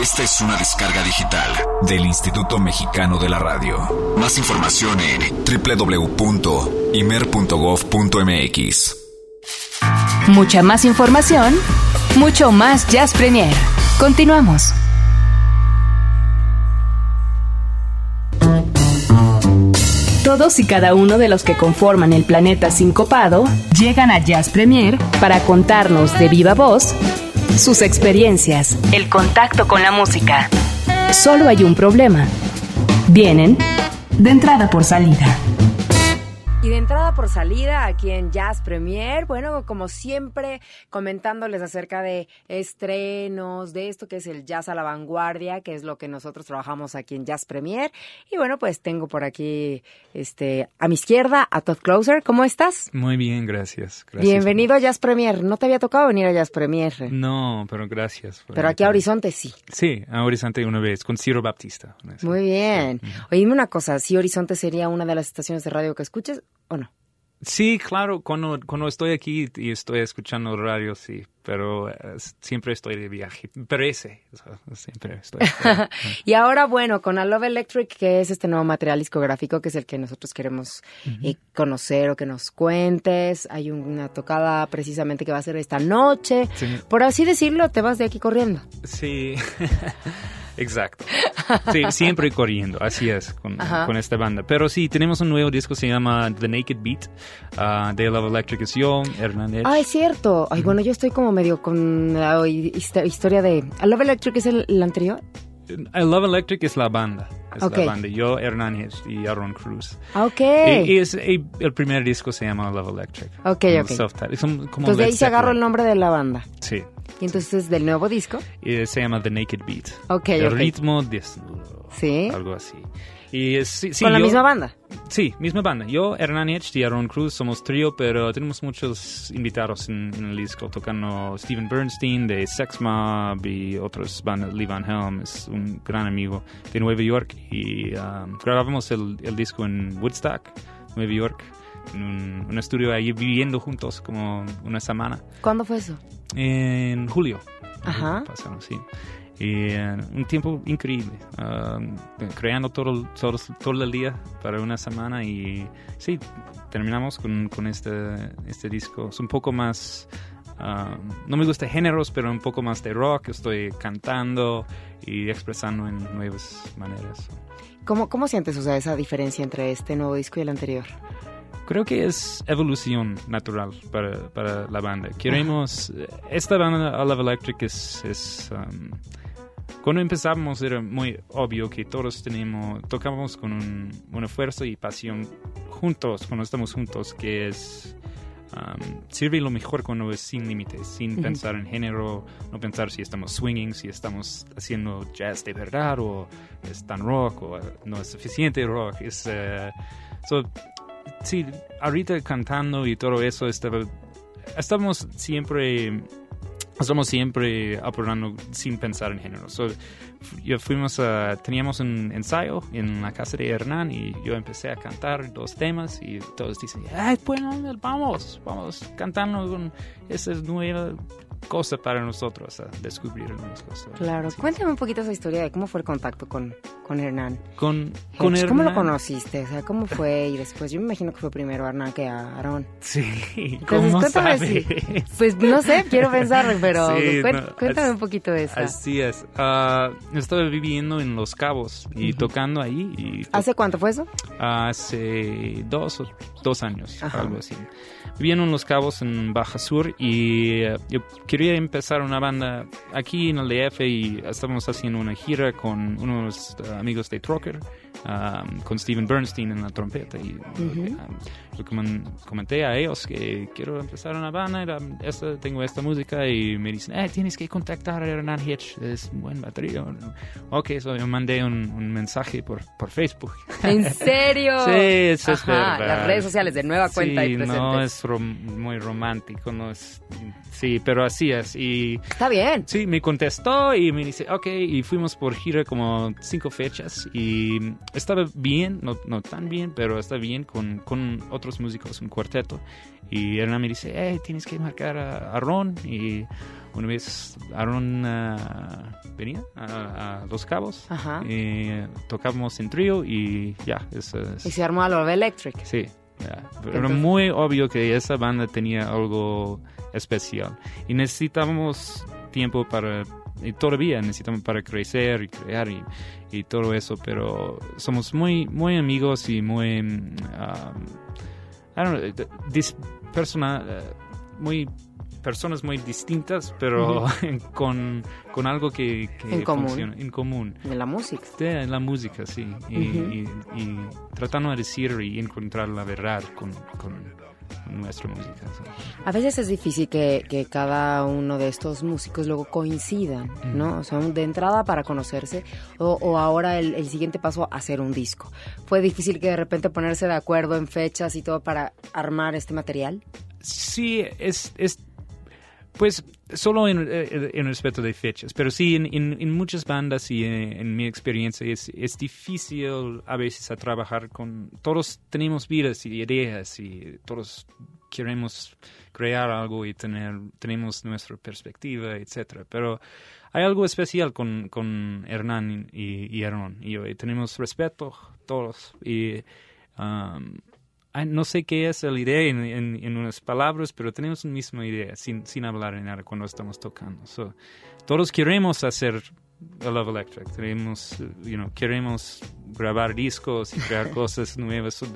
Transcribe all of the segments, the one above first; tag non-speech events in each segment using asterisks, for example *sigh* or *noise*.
Esta es una descarga digital del Instituto Mexicano de la Radio. Más información en www.imer.gov.mx. Mucha más información, mucho más Jazz Premier. Continuamos. Todos y cada uno de los que conforman el planeta sincopado llegan a Jazz Premier para contarnos de viva voz sus experiencias, el contacto con la música. Solo hay un problema. Vienen de entrada por salida. Y de entrada por salida aquí en Jazz Premier, bueno, como siempre, comentándoles acerca de estrenos, de esto que es el jazz a la vanguardia, que es lo que nosotros trabajamos aquí en Jazz Premier. Y bueno, pues tengo por aquí este a mi izquierda a Todd Closer. ¿Cómo estás? Muy bien, gracias. gracias. Bienvenido a Jazz Premier. No te había tocado venir a Jazz Premier. No, pero gracias. Pero aquí a Horizonte sí. Sí, a Horizonte una vez, con Ciro Baptista. Muy bien. Oye, dime una cosa, si Horizonte sería una de las estaciones de radio que escuches o no? Sí, claro, cuando, cuando estoy aquí y estoy escuchando radio, sí, pero eh, siempre estoy de viaje. Pero ese, siempre estoy. *laughs* y ahora, bueno, con A Love Electric, que es este nuevo material discográfico, que es el que nosotros queremos eh, conocer o que nos cuentes. Hay una tocada precisamente que va a ser esta noche. Por así decirlo, te vas de aquí corriendo. Sí. *laughs* Exacto. Sí, siempre *laughs* corriendo, así es con, con, esta banda. Pero sí, tenemos un nuevo disco, se llama The Naked Beat, uh, de Love Electric es yo, Hernán Ah, es cierto. Ay, bueno, yo estoy como medio con la historia de... ¿Love Electric es el, anterior? I Love Electric es la banda. Es la banda. Yo, Hernán y Aaron Cruz. Ah, ok. Y, es, el primer disco se llama Love Electric. Ok, ok. Entonces de ahí se agarró el nombre de la banda. Sí. Y entonces del nuevo disco. Y se llama The Naked Beat. Ok, El ritmo desnudo. Sí. Algo así. Y sí, ¿Con la misma banda? Sí, misma banda. Yo, Hernán y Aaron Cruz somos trío, pero tenemos muchos invitados en, el disco, tocando Steven Bernstein de Sex Mob y otras bandas. Lee Van Helm es un gran amigo de Nueva York y um, grabamos el, el, disco en Woodstock, Nueva York, en un, un, estudio ahí viviendo juntos como una semana. ¿Cuándo fue eso? En julio. Ajá. Pasaron, sí. Y uh, un tiempo increíble, uh, creando todo, todo, todo, el día para una semana y sí, terminamos con, con este, este disco. Es un poco más, uh, no me gusta géneros, pero un poco más de rock. Estoy cantando y expresando en nuevas maneras. ¿Cómo, cómo sientes o sea, esa diferencia entre este nuevo disco y el anterior? Creo que es evolución natural para, para la banda. Queremos, esta banda, A Love Electric, es... es um, cuando empezamos era muy obvio que todos tenemos, tocamos con un, una fuerza y pasión juntos, cuando estamos juntos, que es um, sirve lo mejor cuando es sin límites, sin pensar en género, no pensar si estamos swinging, si estamos haciendo jazz de verdad o es tan rock o no es suficiente rock. Es, uh, sí, ahorita cantando y todo eso, estamos siempre estamos siempre apurando sin pensar en género. So, yo fuimos teníamos un ensayo en la casa de Hernán y yo empecé a cantar dos temas y todos dicen, Ay, bueno, vamos, vamos cantando con esa nueva cosa para nosotros, a descubrir algunas cosas. Claro, cuéntame un poquito esa historia de cómo fue el contacto con, con Hernán. Con, con Hernán. ¿Cómo lo conociste? O sea, ¿cómo fue? Y después, yo me imagino que fue primero Hernán que a Aarón. Sí, ¿cómo sabe? pues no sé, quiero pensar, pero *laughs* cuéntame, un poquito de eso. Así es. Uh, estaba viviendo en Los Cabos y tocando ahí. Y ¿Hace cuánto fue eso? Hace dos, dos años, algo así. Viviendo en Los Cabos, en Baja Sur, y uh, yo quería empezar una banda aquí en el DF y estamos haciendo una gira con unos uh, amigos de Trocker um, con Steven Bernstein en la trompeta. Y uh comenté a ellos que quiero empezar una banda, esta, tengo esta música y me dicen, eh, tienes que contactar a Hernán Hitch, es un buen batería. Ok, so yo mandé un, mensaje por, por Facebook. ¿En *laughs* serio? sí, eso es verdad. Las redes sociales de nueva cuenta sí, y presentes. no es muy romántico, no es... Sí, pero así es. Y, Está bien. Sí, me contestó y me dice, ok, y fuimos por gira como cinco fechas y estaba bien, no, no tan bien, pero está bien con, con otros músicos, un cuarteto. Y Hernán me dice, hey, tienes que marcar a, a Ron. Y una vez Aaron ah, venía a, Los Cabos. Ajá. Y tocábamos en trío y ya. Eso es- Y se armó a Love Electric. Sí, ya. Era muy obvio que esa banda tenía algo especial y necesitábamos tiempo para y todavía necesitamos para crecer y crear y, y todo eso, pero somos muy muy amigos y muy mm, um, I don't know, d- dis- persona, eh, muy personas muy distintas, pero *laughs* con, con algo que, que En común. funciona en común. De la música. De la música, sí. Y, Ujú. y- y tratando de decir y encontrar la verdad con, con nuestra música. A veces es difícil que, que cada uno de estos músicos luego coincidan, ¿no? O sea, de entrada para conocerse o, o ahora el, el siguiente paso, hacer un disco. ¿Fue difícil que de repente ponerse de acuerdo en fechas y todo para armar este material? Sí, es, es pues solo en, eh, respecto de fechas, pero sí en, muchas bandas y en, en mi experiencia es, difícil a veces a trabajar con... Todos tenemos vidas y ideas y todos queremos crear algo y tener tenemos nuestra perspectiva, etcétera, pero hay algo especial con, con Hernán y, y Aaron y yo, y tenemos respeto todos y um, no sé qué es la idea en, en, en unas palabras, pero tenemos la misma idea sin, sin hablar en nada cuando estamos tocando. So, todos queremos hacer a Love Electric, queremos, you know, queremos grabar discos y crear *laughs* cosas nuevas, So,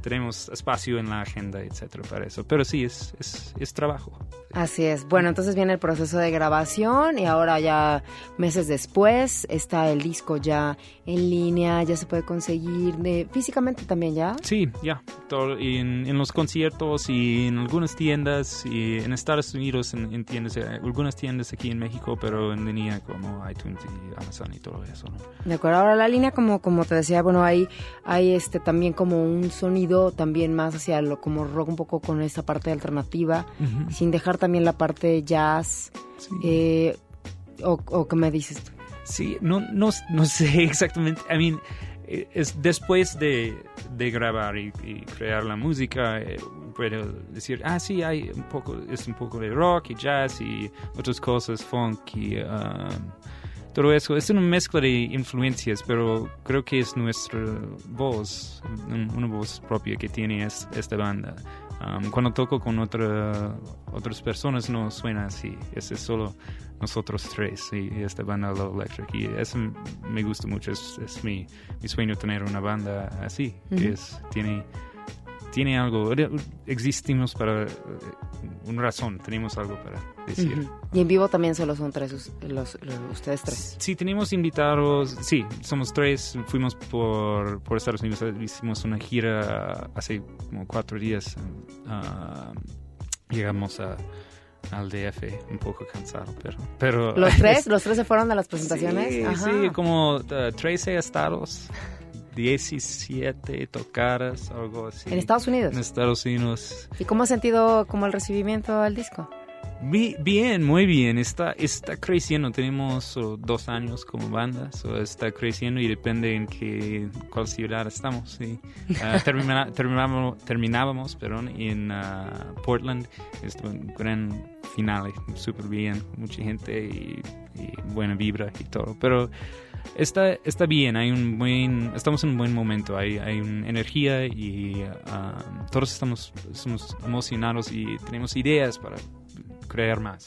tenemos espacio en la agenda, etcétera, para eso. Pero sí, es, es, es trabajo. Así es. Bueno, entonces viene el proceso de grabación y ahora ya meses después está el disco ya en línea, ya se puede conseguir de, físicamente también ya. Sí, ya. todo- en, en los conciertos y en algunas tiendas y en Estados Unidos en, en tiendas, eh, algunas tiendas aquí en México, pero en línea como iTunes y Amazon y todo eso, ¿no? De acuerdo, ahora la línea como, como te decía, bueno, hay, hay este también como un sonido también más hacia lo como rock un poco con esa parte alternativa, sin dejar también la parte jazz, Sí. eh, o, o qué me dices tú. Sí, no, no, no sé *laughs* exactamente. I mean, eh, es después de, de grabar y, y crear la música, eh, puedo decir, ah, sí, hay un poco, es un poco de rock y jazz y otras cosas, funk y um, todo eso. Es una mezcla de influencias, pero creo que es nuestra voz, un- una voz propia que tiene es- esta banda. Um, cuando toco con otra, otras personas no suena así, es solo nosotros tres y esta banda Love Electric. Y eso me gusta mucho. Es, es mi, mi sueño tener una banda así que es tiene tiene algo existimos para eh, una razón tenemos algo para decir Ujú. Y en vivo también solo son tres, los, los- ustedes tres. Sí, tenemos invitados, sí, somos tres, fuimos por, por Estados Unidos, hicimos una gira hace como cuatro días, ah, llegamos a, al DF un poco cansado, pero... pero ¿Los *laughs* tres? ¿Los tres se fueron a las presentaciones? Sí, Ajá. sí, como uh, 13 estados, 17 tocadas, algo así. ¿En Estados Unidos? En Estados Unidos. ¿Y cómo has sentido como el recibimiento al disco? Bi- Bien, muy bien. Está, está creciendo. Tenemos oh, dos años como banda. so está creciendo y depende en qué, cuál ciudad estamos. Sí. Ah, *laughs* termina- terminamos, terminábamos perdón, en ah, Portland. Estuvo un gran final. Súper bien. Mucha gente y, y buena vibra y todo. Pero está, está bien. Hay un buen, estamos en un buen momento. Hay, hay una energía y ah, todos estamos, estamos emocionados y tenemos ideas para crear más.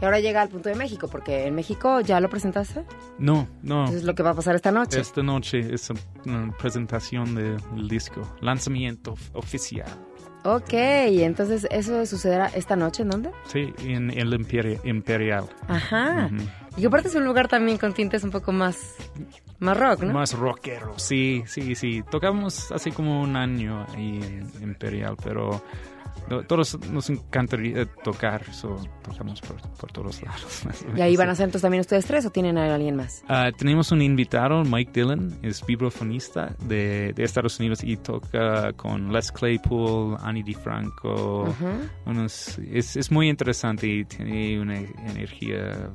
Y ahora llega al punto de México, porque en México ya lo presentaste. No, no. Eso es lo que va a pasar esta noche. Esta noche es una presentación del disco, lanzamiento of- oficial. Ok, y entonces eso sucederá esta noche, ¿en dónde? Sí, en el Imperi- Imperial. Ajá. Ujú. Y que aparte es un lugar también con tintes un poco más, más rock, ¿no? Más rockero, sí, sí, sí. Tocamos hace como un año ahí en Imperial, pero todos nos encantaría tocar, so tocamos por, por todos lados. *laughs* Y ahí van a ser entonces también ustedes tres o tienen a alguien más. Ah, tenemos un invitado, Mike Dillon, es vibrafonista de, de Estados Unidos y toca con Les Claypool, Annie DiFranco. Unos- es, es muy interesante y tiene una energía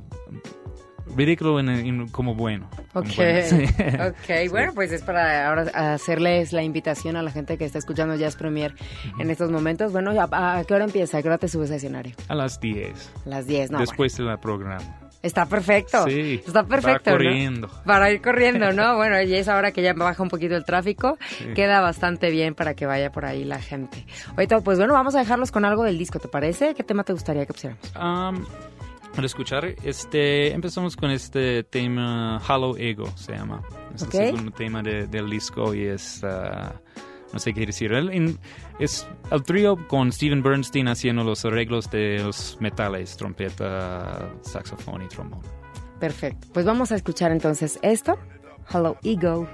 ridículo en, en- como bueno. Ok, bueno, *laughs* sí. ok. Bueno, pues es para ahora hacerles la invitación a la gente que está escuchando Jazz Premier en estos momentos. Bueno, ¿a, a qué hora empieza? ¿A qué hora te subes a escenario? A las 10, A las 10, ¿no? después del programa. bueno, está perfecto. Sí, Está perfecto. ¿no? corriendo. Para ir corriendo, ¿no? *laughs* Bueno, y es ahora que ya baja un poquito el tráfico, queda bastante bien para que vaya por ahí la gente. Ahorita, pues bueno, vamos a dejarlos con algo del disco, ¿te parece? ¿Qué tema te gustaría que pusiéramos? Um, para escuchar, este, empezamos con este tema Hollow Ego, se llama. Es Ok. el segundo tema de- del disco y es, ah, no sé qué decir, El- en- es el trío con Steven Bernstein haciendo los arreglos de los metales, trompeta, saxofón y trombón. Perfecto. Pues vamos a escuchar entonces esto, Hello Ego.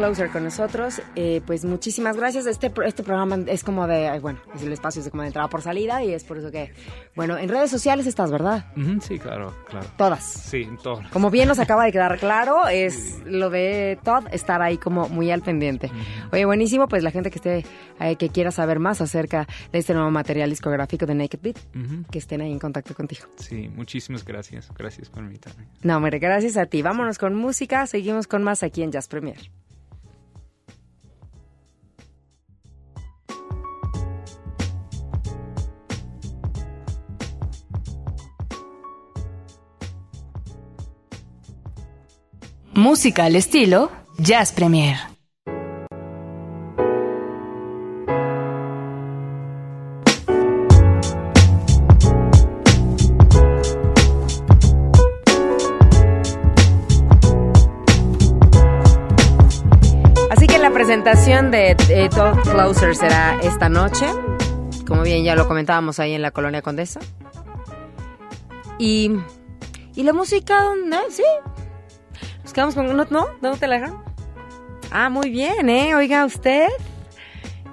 Closer con nosotros. Eh, pues muchísimas gracias. Este, este programa es como de, bueno, es el espacio es de como de entrada por salida y es por eso que, bueno, en redes sociales estás, ¿verdad? Sí, claro, claro. Todas. Sí, en todo. Como bien nos acaba de quedar claro, *laughs* es lo de Todd estar ahí como muy al pendiente. Oye, buenísimo, pues la gente que esté, eh, que quiera saber más acerca de este nuevo material discográfico de Naked Beat, Ujú. que estén ahí en contacto contigo. Sí, muchísimas gracias. Gracias por invitarme. No, hombre, gracias a ti. Vámonos con música, seguimos con más aquí en Jazz Premier. Música al estilo Jazz Premier. Así que la presentación de eh, Todd Closer será esta noche. Como bien ya lo comentábamos ahí en la Colonia Condesa. Y, y la música. Sí. Nos quedamos con... ¿No? ¿No? ¿Dónde te la? Ah, muy bien, ¿eh? Oiga usted.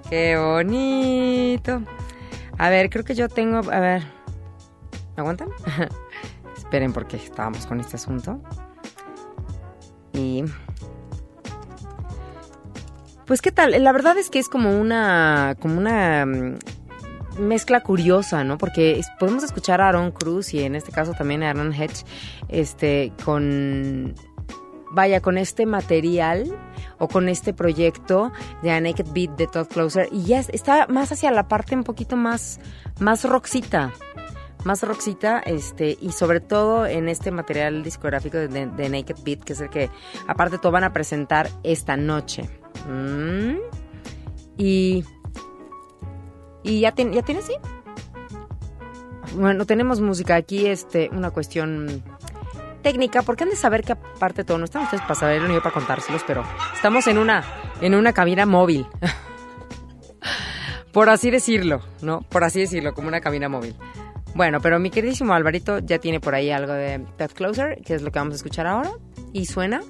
Qué bonito. A ver, creo que yo tengo... A ver. ¿Me aguantan? *laughs* Esperen porque estábamos con este asunto. Y... Pues qué tal, la verdad es que es como una como una mm, mezcla curiosa, ¿no? Porque podemos escuchar a Aaron Cruz y en este caso también a Aaron Hedge este con vaya con este material o con este proyecto de Naked Beat de Todd Closer y ya es- está más hacia la parte un poquito más más rockcita más rockcita, este, y sobre todo en este material discográfico de, Naked Beat, que es el que, aparte todo, van a presentar esta noche. Mm. Y. Y ya, tien- ya tienes, sí. Bueno, tenemos música aquí, este, una cuestión técnica, porque han de saber que aparte todo, no están ustedes para saberlo ni yo para contárselos, pero estamos en una, en una cabina móvil. *laughs* Por así decirlo, ¿no? Por así decirlo, como una cabina móvil. Bueno, pero mi queridísimo Alvarito ya tiene por ahí algo de Todd Closer, que es lo que vamos a escuchar ahora. Y suena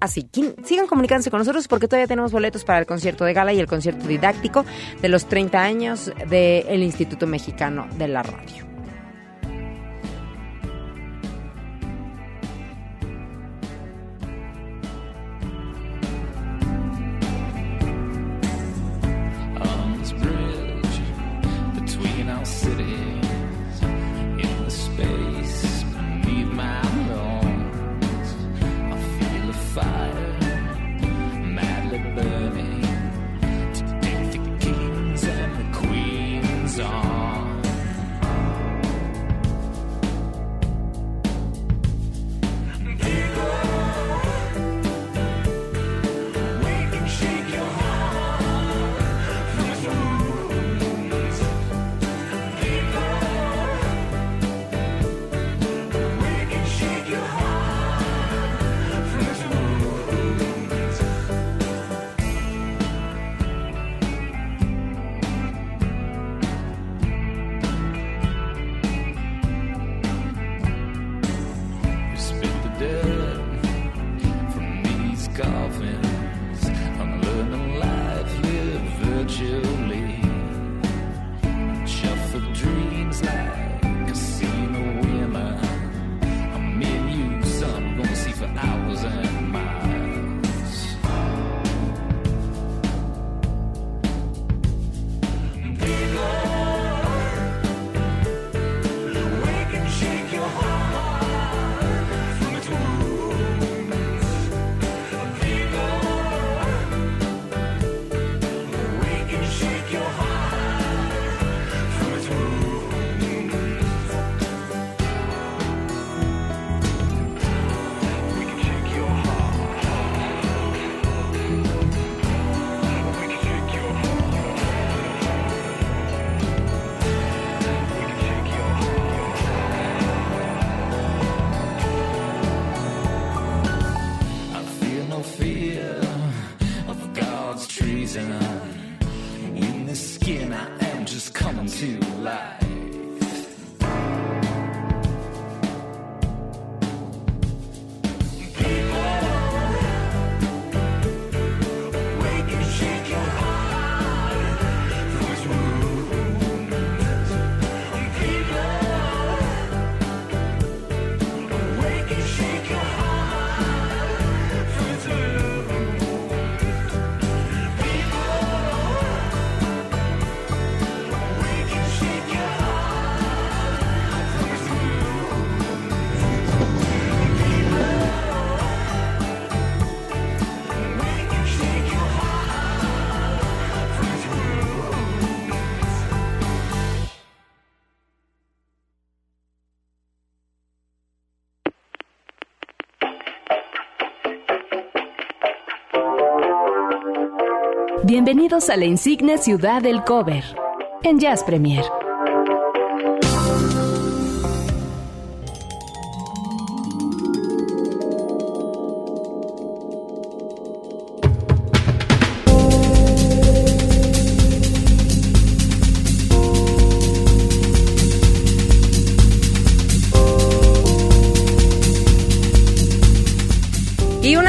así. Sigan comunicándose con nosotros porque todavía tenemos boletos para el concierto de gala y el concierto didáctico de los 30 años del Instituto Mexicano de la Radio. Bienvenidos a la insigne ciudad del cover en Jazz Premier.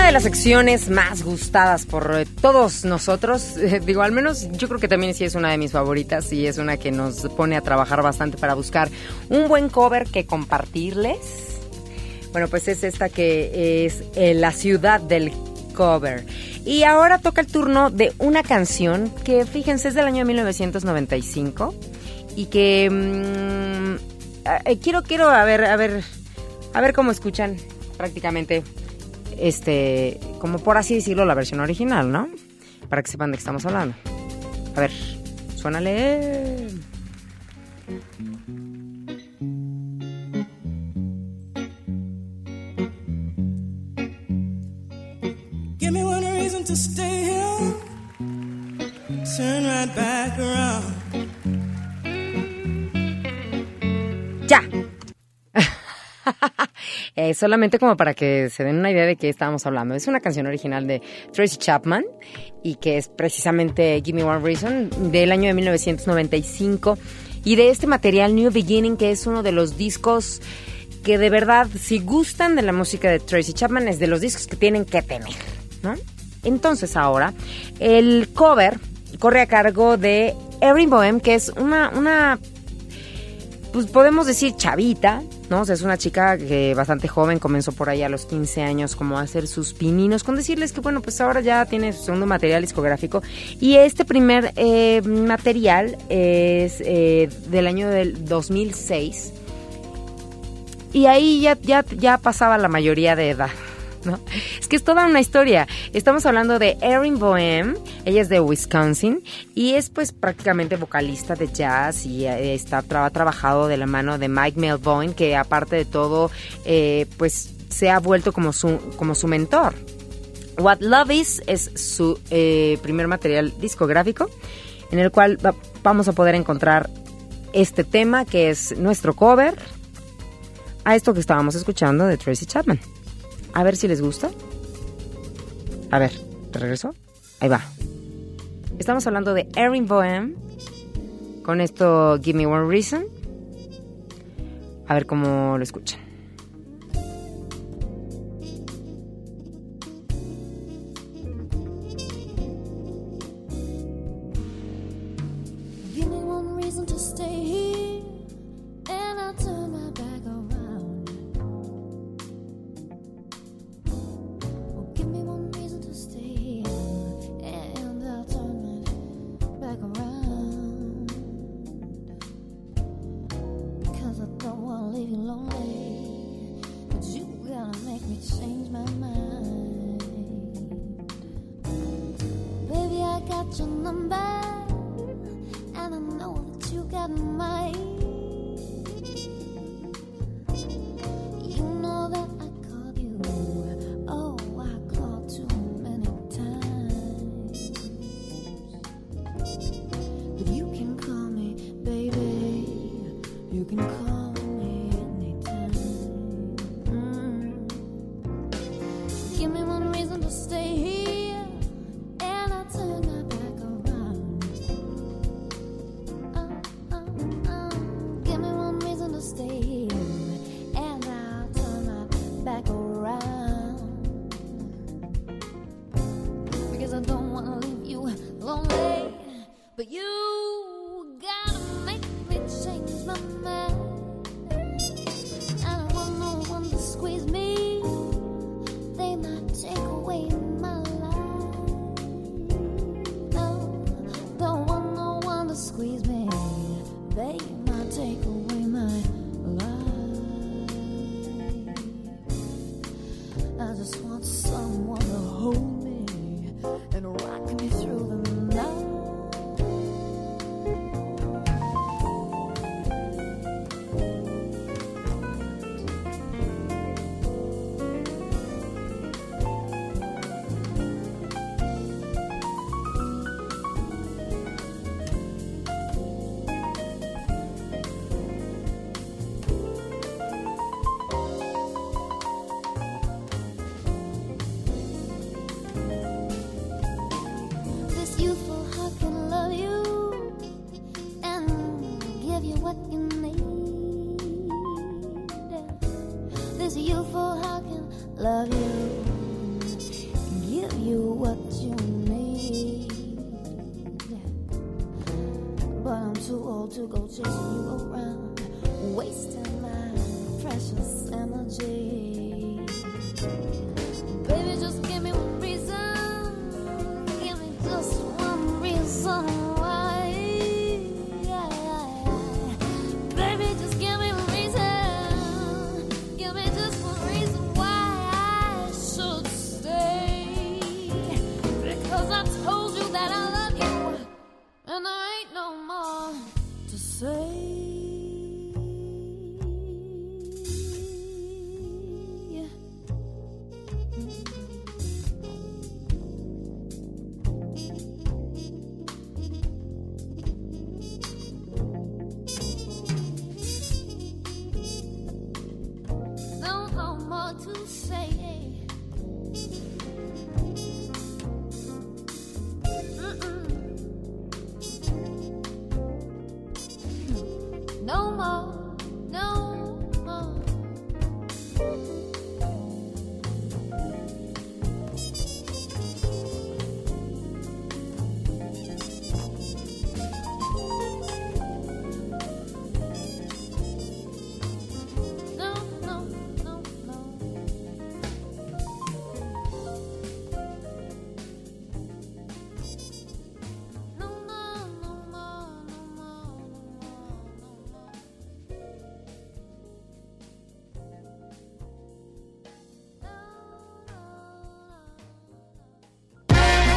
Una de las secciones más gustadas por eh, todos nosotros, eh, digo, al menos yo creo que también sí es una de mis favoritas y es una que nos pone a trabajar bastante para buscar un buen cover que compartirles. Bueno, pues es esta que es eh, La ciudad del cover. Y ahora toca el turno de una canción que, fíjense, es del año 1995 y que mm, eh, quiero, quiero, a ver, a ver, a ver cómo escuchan prácticamente este, como por así decirlo, la versión original, ¿no? Para que sepan de qué estamos hablando. A ver, suénale. Give me one reason to stay here. Turn right back around. Ya. *laughs* Eh, solamente como para que se den una idea de qué estábamos hablando. Es una canción original de Tracy Chapman y que es precisamente Give Me One Reason del año de 1995 y de este material New Beginning que es uno de los discos que de verdad si gustan de la música de Tracy Chapman es de los discos que tienen que tener, ¿no? Entonces ahora el cover corre a cargo de Erin Bohem que es una una pues podemos decir chavita, ¿no? O sea, es una chica que bastante joven, comenzó por ahí a los 15 años como a hacer sus pininos, con decirles que, bueno, pues ahora ya tiene su segundo material discográfico. Y este primer eh, material es eh, del año del 2006. Y ahí ya, ya, ya pasaba la mayoría de edad. Es que es toda una historia. Estamos hablando de Erin Bohem, ella es de Wisconsin y es pues prácticamente vocalista de jazz y eh, está ha trabajado de la mano de Mike Melvoin, que aparte de todo, eh, pues se ha vuelto como su, como su mentor. What Love Is es su eh, primer material discográfico en el cual va- vamos a poder encontrar este tema que es nuestro cover a esto que estábamos escuchando de Tracy Chapman. A ver si les gusta. A ver, ¿te regreso? Ahí va. Estamos hablando de Erin Bohem con esto Give Me One Reason. A ver cómo lo escuchan. Old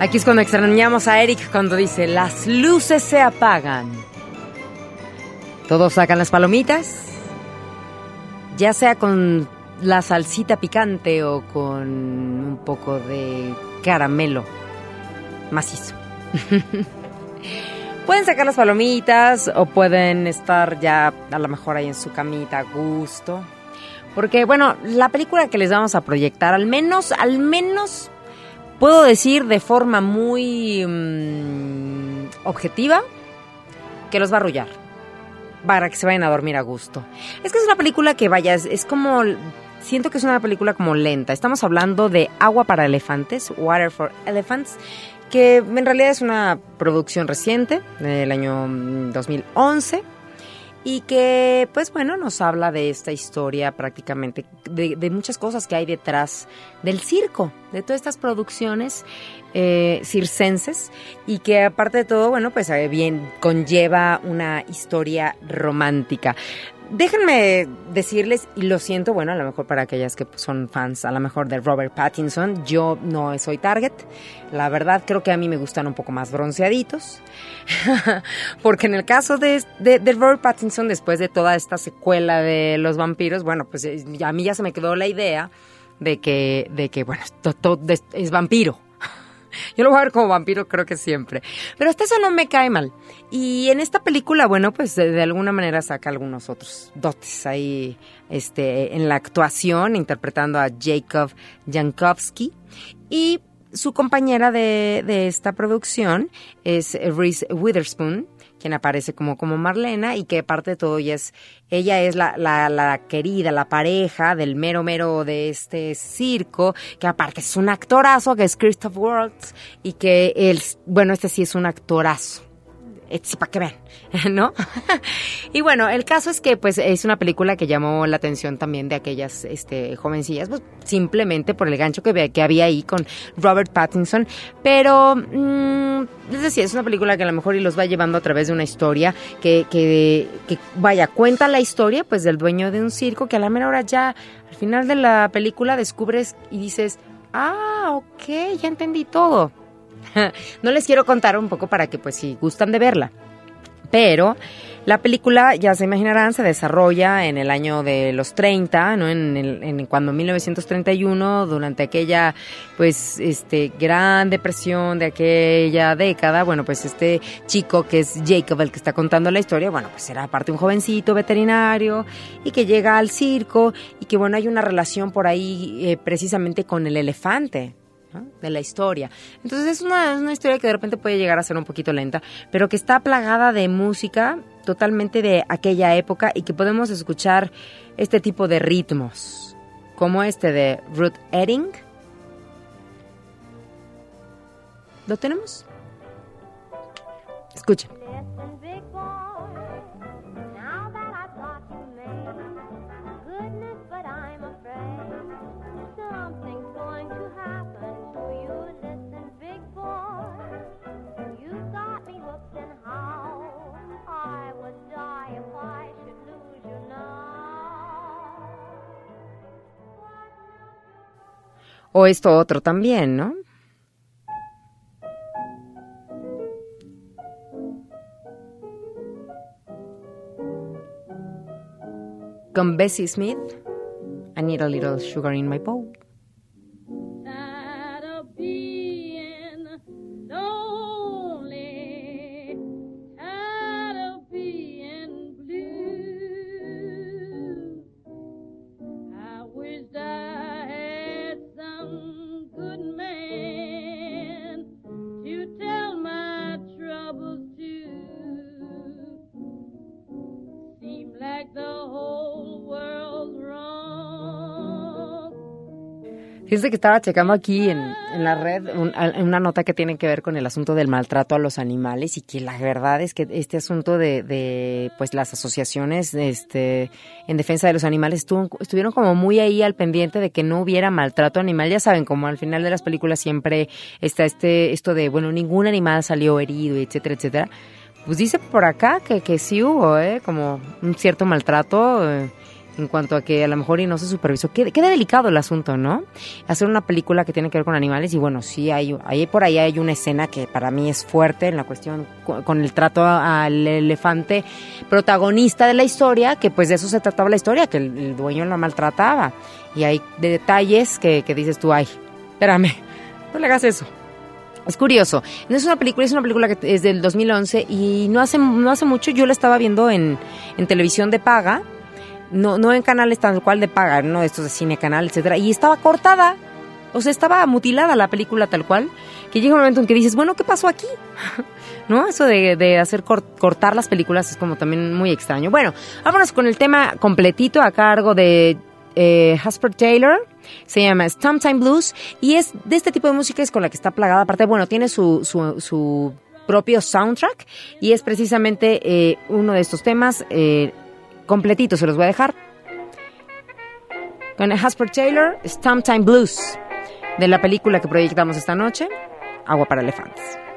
Aquí es cuando extrañamos a Eric cuando dice, las luces se apagan. Todos sacan las palomitas, ya sea con la salsita picante o con un poco de caramelo macizo. *laughs* pueden sacar las palomitas o pueden estar ya a lo mejor ahí en su camita a gusto. Porque, bueno, la película que les vamos a proyectar, al menos, al menos puedo decir de forma muy mm, objetiva que los va a arrullar para que se vayan a dormir a gusto. Es que es una película que vaya, es, como siento que es una película como lenta. Estamos hablando de Agua para elefantes, Water for Elephants, que en realidad es una producción reciente del año mm, 2011 y que pues bueno nos habla de esta historia prácticamente de, muchas cosas que hay detrás del circo de todas estas producciones eh, circenses y que aparte de todo bueno pues eh, bien conlleva una historia romántica Déjenme decirles, y lo siento, bueno, a lo mejor para aquellas que son fans, a lo mejor de Robert Pattinson, yo no soy target. La verdad, creo que a mí me gustan un poco más bronceaditos. *laughs* Porque en el caso de, de, de, Robert Pattinson, después de toda esta secuela de los vampiros, bueno, pues a mí ya se me quedó la idea de que, de que bueno, es vampiro. *laughs* Yo lo voy a ver como vampiro, creo que siempre. Pero hasta eso no me cae mal. Y en esta película, bueno, pues de, de, alguna manera saca algunos otros dotes ahí este, en la actuación, interpretando a Jacob Jankowski. Y su compañera de, de esta producción es Reese Witherspoon, quien aparece como, como Marlena y que aparte de todo ella es, ella es la, la, la, querida, la pareja del mero mero de este circo, que aparte es un actorazo, que es Christoph Waltz y que él, bueno, este sí es un actorazo. Sí, para que vean, *laughs* ¿no? *laughs* y bueno, el caso es que pues es una película que llamó la atención también de aquellas este, jovencillas, pues simplemente por el gancho que, que había ahí con Robert Pattinson, pero mmm, es decir, es una película que a lo mejor y los va llevando a través de una historia que, que, que vaya, cuenta la historia pues del dueño de un circo que a la mera hora ya al final de la película descubres y dices, ah, ok, ya entendí todo. *laughs* no les quiero contar un poco para que pues si gustan de verla. Pero la película, ya se imaginarán, se desarrolla en el año de los 30, ¿no? En, el, en cuando 1931, durante aquella, pues, este, gran depresión de aquella década, bueno, pues este chico que es Jacob, el que está contando la historia, bueno, pues era aparte un jovencito veterinario y que llega al circo y que, bueno, hay una relación por ahí eh, precisamente con el elefante, de la historia. Entonces es una, es una historia que de repente puede llegar a ser un poquito lenta, pero que está plagada de música totalmente de aquella época y que podemos escuchar este tipo de ritmos, como este de Ruth Edding. ¿Lo tenemos? Escuchen. O esto otro también, ¿no? Con Bessie Smith, I need a little sugar in my bowl. Fíjense que estaba checando aquí en, en la red un- una nota que tiene que ver con el asunto del maltrato a los animales y que la verdad es que este asunto de, de pues las asociaciones este en defensa de los animales estuvo- estuvieron como muy ahí al pendiente de que no hubiera maltrato animal. Ya saben, como al final de las películas siempre está este esto de bueno ningún animal salió herido, etcétera, etcétera. Pues dice por acá que, que sí hubo, ¿eh? Como un cierto maltrato eh, en cuanto a que a lo mejor y no se supervisó. Qué, qué delicado el asunto, ¿no? Hacer una película que tiene que ver con animales y bueno, sí, hay, hay por ahí hay una escena que para mí es fuerte en la cuestión cu- con el trato al elefante protagonista de la historia, que pues de eso se trataba la historia, que el, dueño la maltrataba. Y hay detalles que, que dices tú, ay, espérame, no le hagas eso. Es curioso. No es una película, es una película que es del 2011 y no hace, no hace mucho yo la estaba viendo en, en televisión de paga, no, no en canales tal cual de paga, no estos de cine canal, etcétera, y estaba cortada. O sea, estaba mutilada la película tal cual, que llega un momento en que dices, bueno, ¿qué pasó aquí? *laughs* ¿No? Eso de, de hacer cor- cortar las películas es como también muy extraño. Bueno, vámonos con el tema completito a cargo de eh, Jasper Taylor. Se llama Stomp Time Blues y es de este tipo de música es con la que está plagada. Aparte, bueno, tiene su, su, su propio soundtrack y es precisamente eh, uno de estos temas eh, completito. Se los voy a dejar con Jasper Taylor, Time Blues, de la película que proyectamos esta noche, Agua para Elefantes.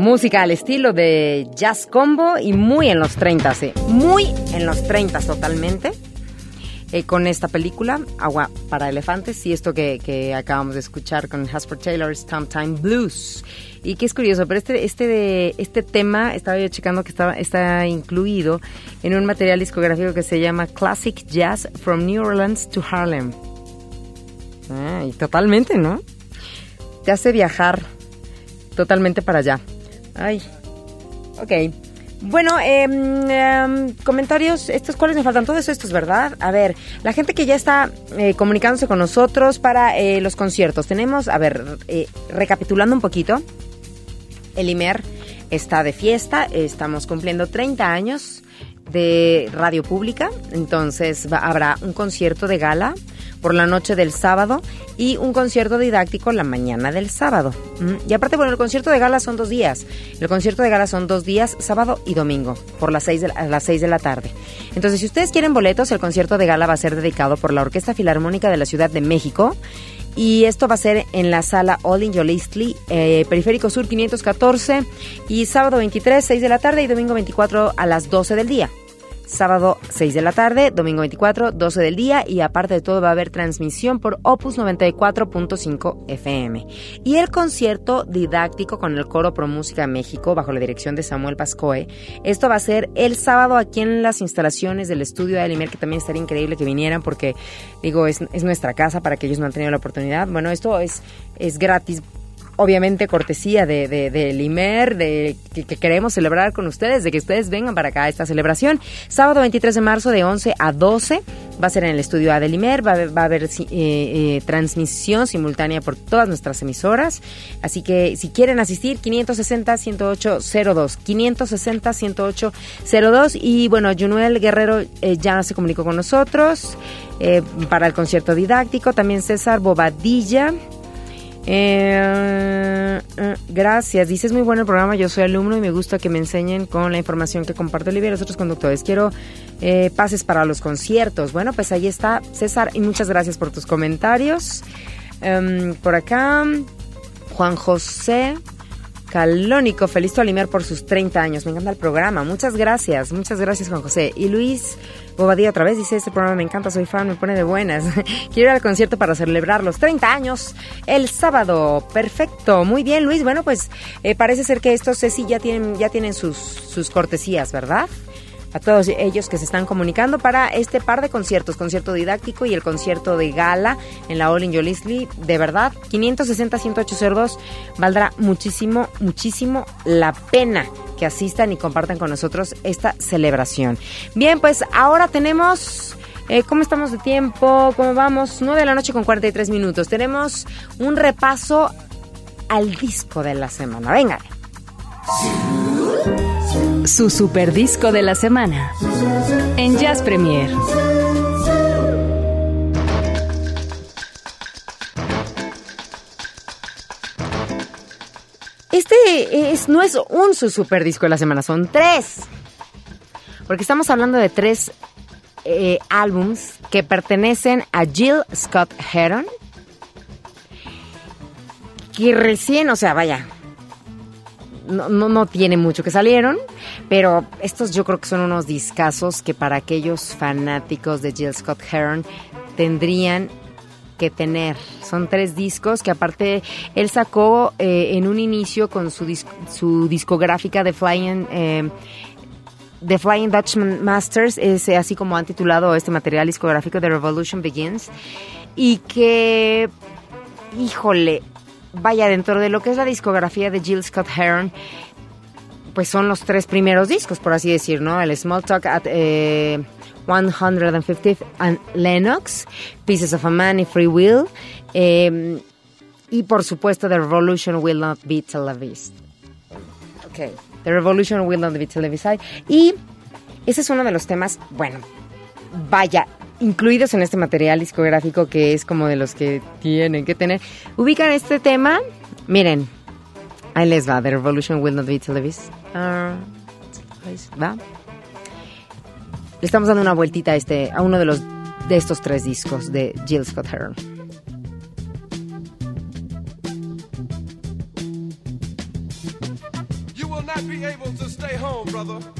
Música al estilo de Jazz Combo y muy en los 30, sí. Muy en los 30 totalmente. eh, con esta película, Agua para Elefantes, y esto que, acabamos de escuchar con Hasper Taylor's Time Blues. Y que es curioso, pero este, este, este tema, estaba yo checando que estaba, está incluido en un material discográfico que se llama Classic Jazz from New Orleans to Harlem. Ah, y totalmente, ¿no? Te hace viajar totalmente para allá. Ay, ok. Bueno, em, em, comentarios, estos cuáles me faltan, todos estos, ¿verdad? A ver, la gente que ya está eh, comunicándose con nosotros para eh, los conciertos. Tenemos, a ver, eh, recapitulando un poquito, el IMER está de fiesta, estamos cumpliendo 30 años de radio pública, entonces va- habrá un concierto de gala por la noche del sábado y un concierto didáctico la mañana del sábado. Mm, Y aparte, bueno, el concierto de gala son dos días. El concierto de gala son dos días, sábado y domingo, por las seis de las 6 de la tarde. Entonces, si ustedes quieren boletos, el concierto de gala va a ser dedicado por la Orquesta Filarmónica de la Ciudad de México. Y esto va a ser en la sala All in Yolistli, eh, Periférico Sur 514, y sábado 23, 6 de la tarde, y domingo 24 a las 12 del día. Sábado 6 de la tarde, domingo 24, 12 del día y aparte de todo va a haber transmisión por Opus 94.5 FM. Y el concierto didáctico con el Coro Pro Música México bajo la dirección de Samuel Pascoe. Esto va a ser el sábado aquí en las instalaciones del estudio de Alimer, que también estaría increíble que vinieran porque, digo, es, es nuestra casa para que ellos no han tenido la oportunidad. Bueno, esto es, es gratis obviamente cortesía de, de, de Limer, de que, que queremos celebrar con ustedes, de que ustedes vengan para acá a esta celebración. Sábado 23 de marzo de 11 a 12 va a ser en el estudio A de Limer, va a haber, eh, eh, transmisión simultánea por todas nuestras emisoras. Así que si quieren asistir, 560-108-02. 560-108-02. Y bueno, Junuel Guerrero eh, ya se comunicó con nosotros para el concierto didáctico. También César Bobadilla. Eh, eh, gracias. Dice, muy bueno el programa. Yo soy alumno y me gusta que me enseñen con la información que comparte Olivia los otros conductores. Quiero eh, pases para los conciertos. Bueno, pues ahí está César y muchas gracias por tus comentarios. Em, por acá, Juan José Calónico, feliz Olimer por sus 30 años. Me encanta el programa. Muchas gracias, muchas gracias Juan José. Y Luis Bobadilla otra vez dice, este programa me encanta, soy fan, me pone de buenas. *laughs* Quiero ir al concierto para celebrar los 30 años el sábado. Perfecto, muy bien Luis. Bueno, pues eh, parece ser que estos Ceci ya tienen, ya tienen sus, sus cortesías, ¿verdad? A todos ellos que se están comunicando para este par de conciertos, concierto didáctico y el concierto de gala en la All in Yolisli. De verdad, 560-10802 valdrá muchísimo, muchísimo la pena que asistan y compartan con nosotros esta celebración. Bien, pues ahora tenemos... eh, ¿Cómo estamos de tiempo? ¿Cómo vamos? 9 de la noche con 43 minutos. Tenemos un repaso al disco de la semana. Venga. Su super disco de la semana. En Jazz Premier. Este es, no es un su super disco de la semana, son tres. Porque estamos hablando de tres eh, álbums que pertenecen a Jill Scott Heron. Que recién, o sea, vaya, no, no, no tiene mucho que salieron, pero estos yo creo que son unos discazos que para aquellos fanáticos de Jill Scott Heron tendrían que tener. Son tres discos que aparte él sacó eh, en un inicio con su, su discográfica de Flying... The Flying Dutchman Masters, es así como han titulado este material discográfico The Revolution Begins, y que, híjole, vaya, dentro de lo que es la discografía de Jill Scott Heron, pues son los tres primeros discos, por así decir, ¿no? El Small Talk at eh, 150th and Lennox, Pieces of a Man y Free Will, eh, y por supuesto The Revolution Will Not Be Televised. Ok, The Revolution Will Not Be Televised. Y ese es uno de los temas, bueno, vaya, incluidos en este material discográfico que es como de los que tienen que tener. Ubican este tema, miren, ahí les va, The Revolution Will Not Be Televised. Ah, va. Le estamos dando una vueltita a, este, a uno de los de estos tres discos de Jill Scott Heron. stay home, brother. You will not be able to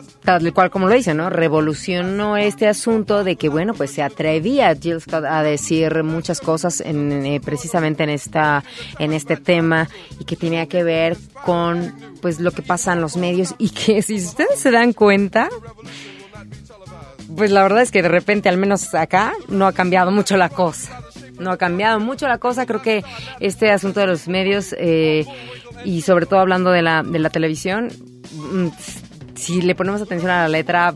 tal cual como lo dice, ¿no? Revolucionó este asunto de que, bueno, pues se atrevía Jill Scott a decir muchas cosas en, eh, precisamente en esta, en este tema y que tenía que ver con, pues, lo que pasa en los medios y que *laughs* si ustedes se dan cuenta, pues la verdad es que de repente, al menos acá, no ha cambiado mucho la cosa. No ha cambiado mucho la cosa. Creo que este asunto de los medios eh, y sobre todo hablando de la, de la televisión, mm, si le ponemos atención a la letra,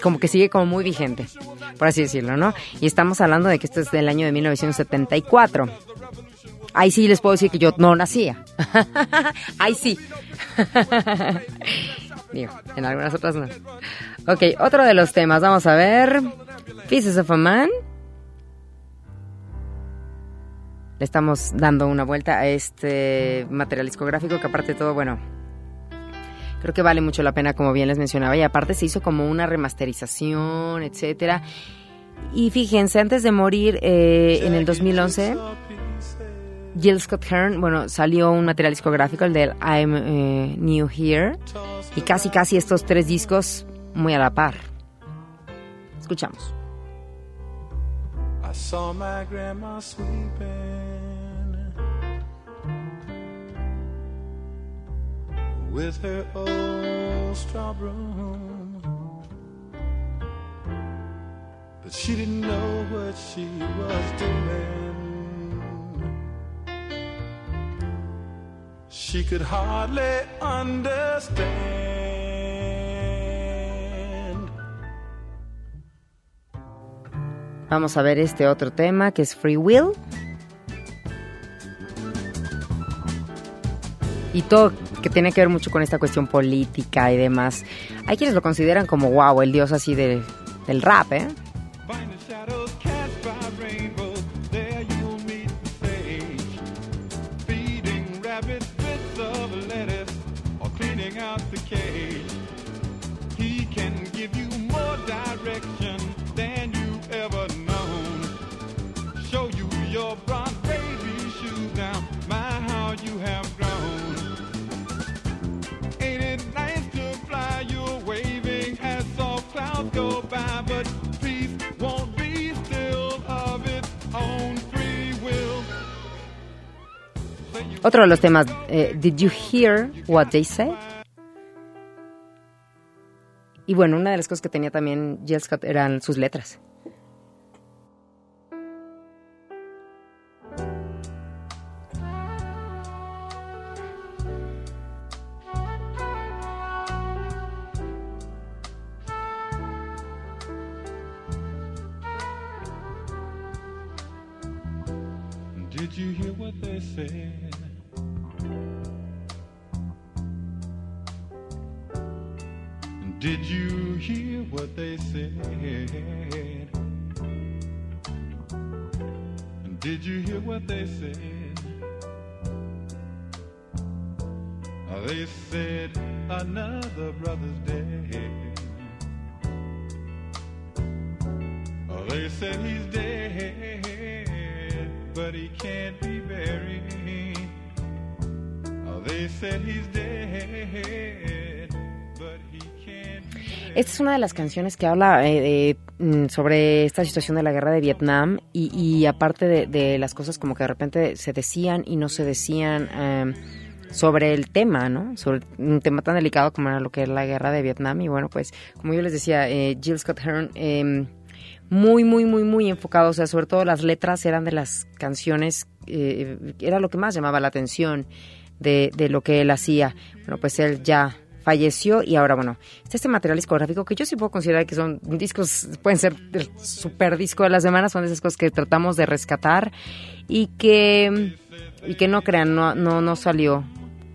como que sigue como muy vigente, por así decirlo, ¿no? Y estamos hablando de que esto es del año de 1974. Ahí sí les puedo decir que yo no nacía. *laughs* Ahí sí. *laughs* Digo, en algunas otras no. Ok, otro de los temas, vamos a ver. Pieces of a Man. Le estamos dando una vuelta a este material discográfico que aparte de todo, bueno, creo que vale mucho la pena, como bien les mencionaba, y aparte se hizo como una remasterización, etcétera. Y fíjense, antes de morir eh, en el 2011, Jill Scott Hearn, bueno, salió un material discográfico, el del I'm eh, New Here, y casi casi estos tres discos muy a la par. Escuchamos. I saw my grandma sweeping with her old straw broom. But she didn't know what she was doing. She could hardly understand. Vamos a ver este otro tema que es Free Will. Y todo que tiene que ver mucho con esta cuestión política y demás. Hay quienes lo consideran como wow, el dios así de, del rap, ¿eh? He can give you more direction Otro de los temas, eh, Did You Hear What They Said? Y bueno, una de las cosas que tenía también Jill eran sus letras. Did you hear what they said? Did you hear what they said? Did you hear what they said? They said another brother's dead. They said he's dead, but he can't be buried. They said he's dead, Esta es una de las canciones que habla eh, de, mm, sobre esta situación de la guerra de Vietnam y, aparte de, las cosas como que de repente se decían y no se decían eh, sobre el tema, ¿no? Sobre un tema tan delicado como era lo que es la guerra de Vietnam y bueno, pues como yo les decía, eh, Jill Scott Hearn... eh, muy, muy, muy, muy enfocado, o sea, sobre todo las letras eran de las canciones, eh, era lo que más llamaba la atención de, de lo que él hacía. Bueno, pues él ya falleció y ahora, bueno, este material discográfico que yo sí puedo considerar que son discos, pueden ser el super disco de la semana, son esas cosas que tratamos de rescatar y que, y que no crean, no, no, no salió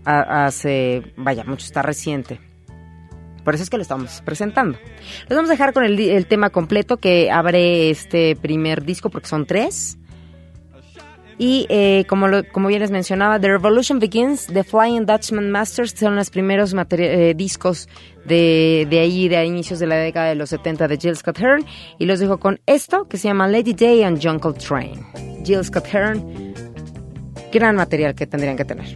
hace, vaya, mucho, está reciente. Por eso es que lo estamos presentando. Les vamos a dejar con el, el tema completo que abre este primer disco, porque son tres. Y eh, como, lo- como bien les mencionaba, The Revolution Begins, The Flying Dutchman Masters son los primeros eh, discos de, de ahí, de inicios de la década de los 70 de Jill Scott Heron. Y los dejo con esto que se llama Lady Day and Jungle Train. Jill Scott Heron, gran material que tendrían que tener.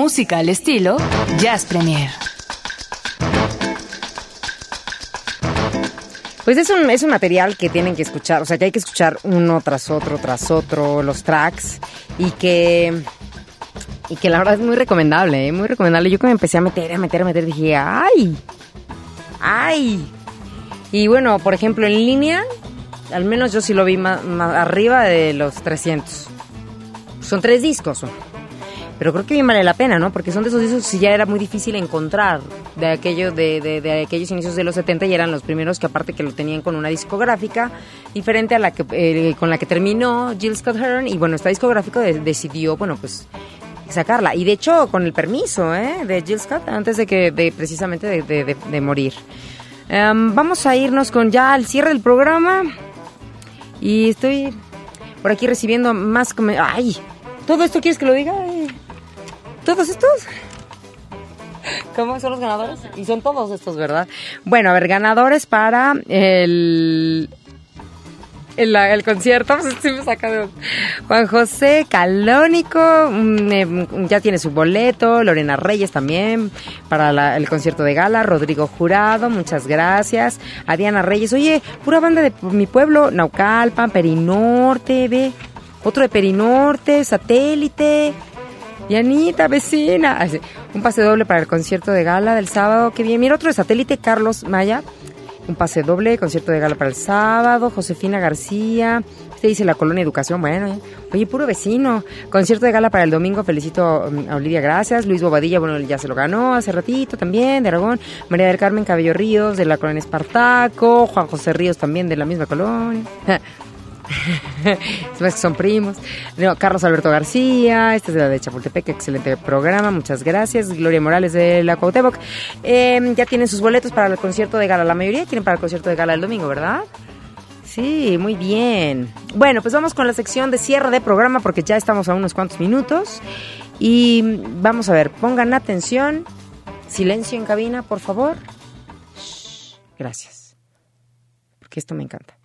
Música al estilo Jazz Premier. Pues es un, es un material que tienen que escuchar, o sea, que hay que escuchar uno tras otro, tras otro, los tracks, y que, y que la verdad es muy recomendable, ¿eh? muy recomendable. Yo me empecé a meter, a meter, a meter, dije, ¡ay! ¡ay! Y bueno, por ejemplo, en línea, al menos yo sí lo vi más, más arriba de los 300. Son tres discos, pero creo que bien vale la pena, ¿no? Porque son de esos discos que ya era muy difícil encontrar de aquellos de, de- de aquellos inicios de los 70 y eran los primeros que aparte que lo tenían con una discográfica diferente a la que eh, con la que terminó Jill Scott Heron y bueno, esta discográfica de- decidió, bueno, pues sacarla y de hecho con el permiso, ¿eh? de Jill Scott antes de que precisamente de, morir. Em, vamos a irnos con ya al cierre del programa y estoy por aquí recibiendo más come- ay, todo esto quieres que lo diga? Eh, ¿Todos estos? ¿Cómo son los ganadores? Y son todos estos, ¿verdad? Bueno, a ver, ganadores para el... el, concierto. *laughs* Juan José Calónico, mm, eh, ya tiene su boleto, Lorena Reyes también, para la- el concierto de gala, Rodrigo Jurado, muchas gracias, a Diana Reyes, oye, pura banda de mi pueblo, Naucalpan, Perinorte, ve, otro de Perinorte, Satélite, Dianita, vecina, Así, un pase doble para el concierto de gala del sábado, qué bien, mira otro de Satélite, Carlos Maya, un pase doble, concierto de gala para el sábado, Josefina García, usted dice la colonia Educación, bueno, oye, puro vecino, concierto de gala para el domingo, felicito um, a Olivia, gracias, Luis Bobadilla, bueno, ya se lo ganó hace ratito también, de Aragón, María del Carmen Cabello Ríos, de la colonia Espartaco, Juan José Ríos también de la misma colonia. Ve que son primos. Carlos Alberto García, este es de la de Chapultepec, excelente programa, muchas gracias. Gloria Morales de la Cuauhtémoc. Eh, ya tienen sus boletos para el concierto de gala. La mayoría tienen para el concierto de gala el domingo, ¿verdad? Sí, muy bien. Bueno, pues vamos con la sección de cierre de programa porque ya estamos a unos cuantos minutos. Y vamos a ver, pongan atención. Silencio en cabina, por favor. Gracias. Porque esto me encanta.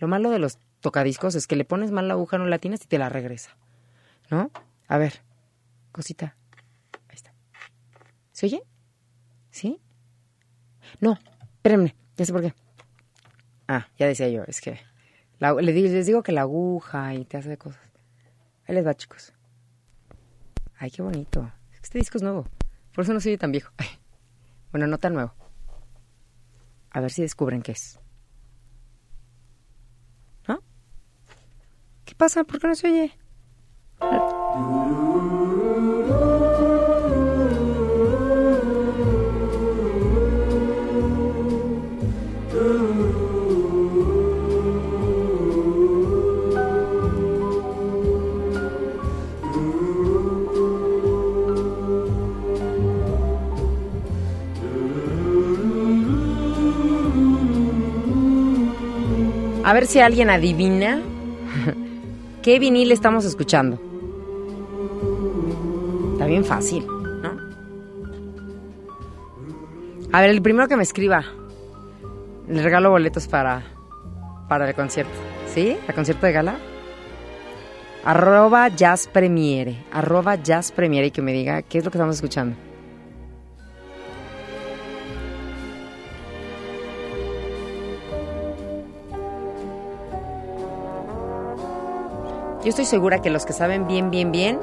Lo malo de los tocadiscos es que le pones mal la aguja, no la tienes y te la regresa. ¿No? A ver, cosita. Ahí está. ¿Se oye? ¿Sí? No, espérenme, ya sé por qué. Ah, ya decía yo, es que la- le digo- les digo que la aguja y te hace cosas. Ahí les va, chicos. Ay, qué bonito. Este disco es nuevo. Por eso no se oye tan viejo. *laughs* Bueno, no tan nuevo. A ver si descubren qué es. ¿No? ¿Qué pasa? ¿Por qué no se oye? A ver si alguien adivina *laughs* qué vinil estamos escuchando. Está bien fácil, ¿no? A ver, el primero que me escriba, le regalo boletos para, para el concierto. ¿Sí? ¿El concierto de gala? Arroba Jazz Premiere. Arroba Jazz Premiere y que me diga qué es lo que estamos escuchando. Yo estoy segura que los que saben bien, bien, bien,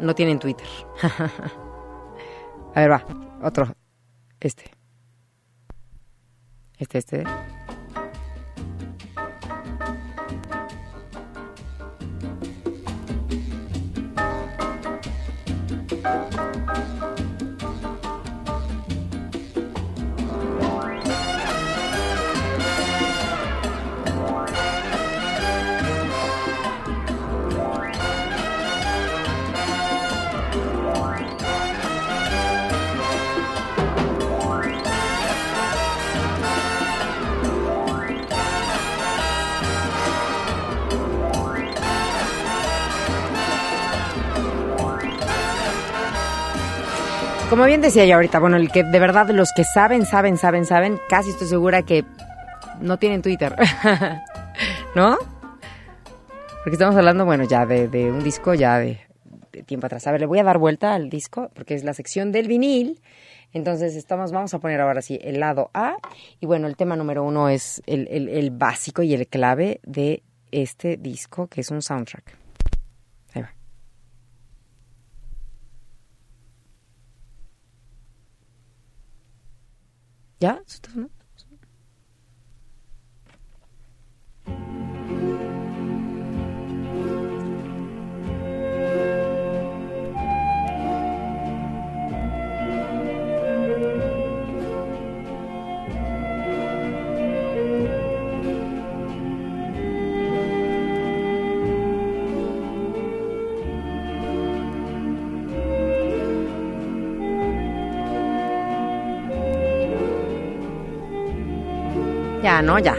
no tienen Twitter. *laughs* A ver, va, otro. Este. Este, este. Como bien decía yo ahorita, bueno, el que de verdad los que saben, saben, saben, saben, casi estoy segura que no tienen Twitter. *laughs* ¿No? Porque estamos hablando, bueno, ya de, un disco ya de, tiempo atrás. A ver, le voy a dar vuelta al disco porque es la sección del vinil. Entonces estamos, vamos a poner ahora sí el lado A. Y bueno, el tema número uno es el- el básico y el clave de este disco, que es un soundtrack. ¿Ya? Ya, no, ya.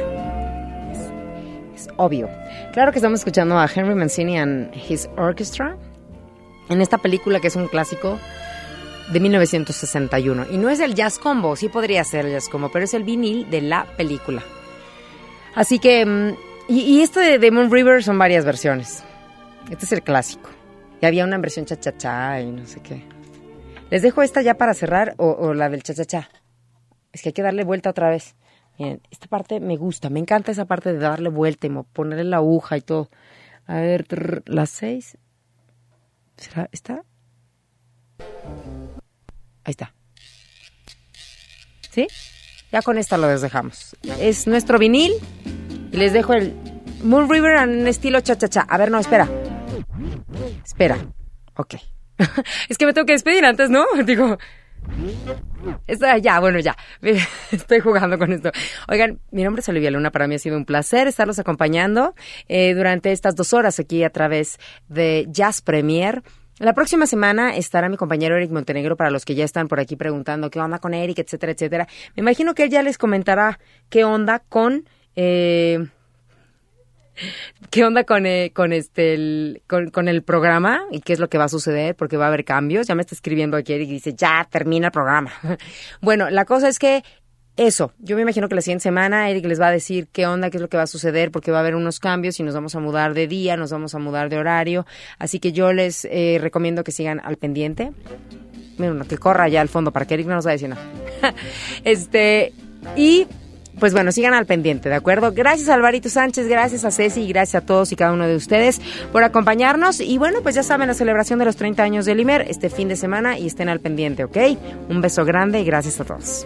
Es, obvio. Claro que estamos escuchando a Henry Mancini and His Orchestra en esta película que es un clásico de 1961. Y no es el Jazz Combo, sí podría ser el Jazz Combo, pero es el vinil de la película. Así que, mm, y, y este de, de Moon River son varias versiones. Este es el clásico. Y había una versión cha-cha-cha y no sé qué. ¿Les dejo esta ya para cerrar o, o la del cha-cha-cha? Es que hay que darle vuelta otra vez. Miren, esta parte me gusta, me encanta esa parte de darle vuelta y ponerle la aguja y todo. A ver, las seis. ¿Será esta? Ahí está. ¿Sí? Ya con esta lo dejamos. Es nuestro vinil y les dejo el Moon River en estilo cha-cha-cha. A ver, no, espera. Espera. Ok. *laughs* es que me tengo que despedir antes, ¿no? *laughs* Digo, Está, ya, bueno, ya. *laughs* Estoy jugando con esto. Oigan, mi nombre es Olivia Luna. Para mí ha sido un placer estarlos acompañando eh, durante estas dos horas aquí a través de Jazz Premier. La próxima semana estará mi compañero Eric Montenegro para los que ya están por aquí preguntando qué onda con Eric, etcétera, etcétera. Me imagino que él ya les comentará qué onda con... Eh, ¿Qué onda con, eh, con este el, con, el programa y qué es lo que va a suceder? Porque va a haber cambios. Ya me está escribiendo aquí y dice, ya termina el programa. *laughs* bueno, la cosa es que eso, yo me imagino que la siguiente semana Eric les va a decir qué onda, qué es lo que va a suceder, porque va a haber unos cambios y nos vamos a mudar de día, nos vamos a mudar de horario. Así que yo les eh, recomiendo que sigan al pendiente. Bueno, que corra ya al fondo para que Eric no nos vaya a decir nada. este, y pues bueno, sigan al pendiente, ¿de acuerdo? Gracias Alvarito Sánchez, gracias a Ceci y gracias a todos y cada uno de ustedes por acompañarnos. Y bueno, pues ya saben, la celebración de los 30 años de Limer este fin de semana y estén al pendiente, ¿ok? Un beso grande y gracias a todos.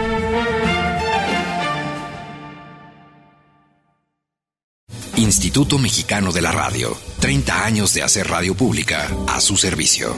Instituto Mexicano de la Radio. 30 años de hacer radio pública a su servicio.